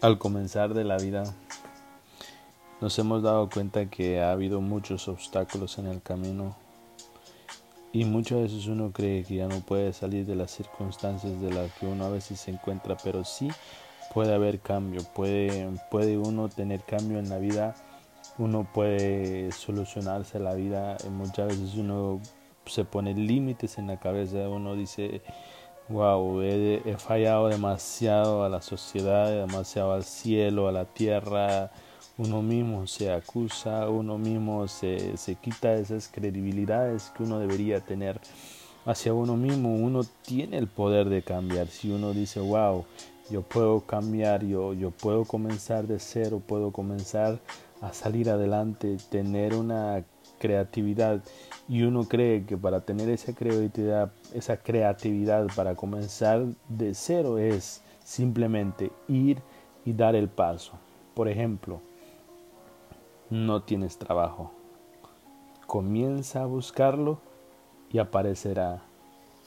al comenzar de la vida nos hemos dado cuenta que ha habido muchos obstáculos en el camino y muchas veces uno cree que ya no puede salir de las circunstancias de las que uno a veces se encuentra, pero sí puede haber cambio, puede, puede uno tener cambio en la vida, uno puede solucionarse la vida, muchas veces uno se pone límites en la cabeza, uno dice, wow, he, fallado demasiado a la sociedad, demasiado al cielo, a la tierra, uno mismo se acusa, uno mismo se, se quita esas credibilidades que uno debería tener hacia uno mismo, uno tiene el poder de cambiar, si uno dice, wow, yo puedo cambiar, yo, yo puedo comenzar de cero, puedo comenzar a salir adelante, tener una creatividad y uno cree que para tener esa creatividad, esa creatividad para comenzar de cero es simplemente ir y dar el paso. Por ejemplo, no tienes trabajo. Comienza a buscarlo y aparecerá.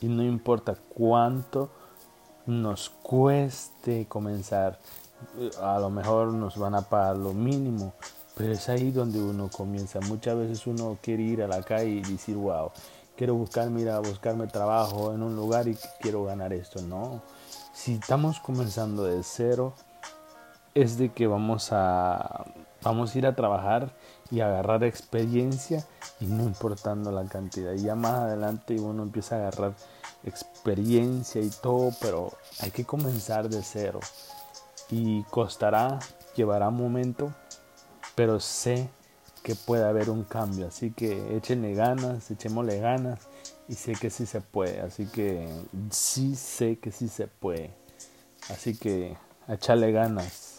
Y no importa cuánto nos cueste comenzar, a lo mejor nos van a pagar lo mínimo, pero es ahí donde uno comienza. Muchas veces uno quiere ir a la calle y decir, wow, quiero buscar, mira, buscarme trabajo en un lugar y quiero ganar esto. No, si estamos comenzando de cero, es de que vamos a, vamos a ir a trabajar y agarrar experiencia y no importando la cantidad. Y ya más adelante uno empieza a agarrar experiencia y todo, pero hay que comenzar de cero. Y costará, llevará un momento, pero sé que puede haber un cambio. Así que échenle ganas, echémosle ganas y sé que sí se puede. Así que sí sé que sí se puede. Así que echarle ganas.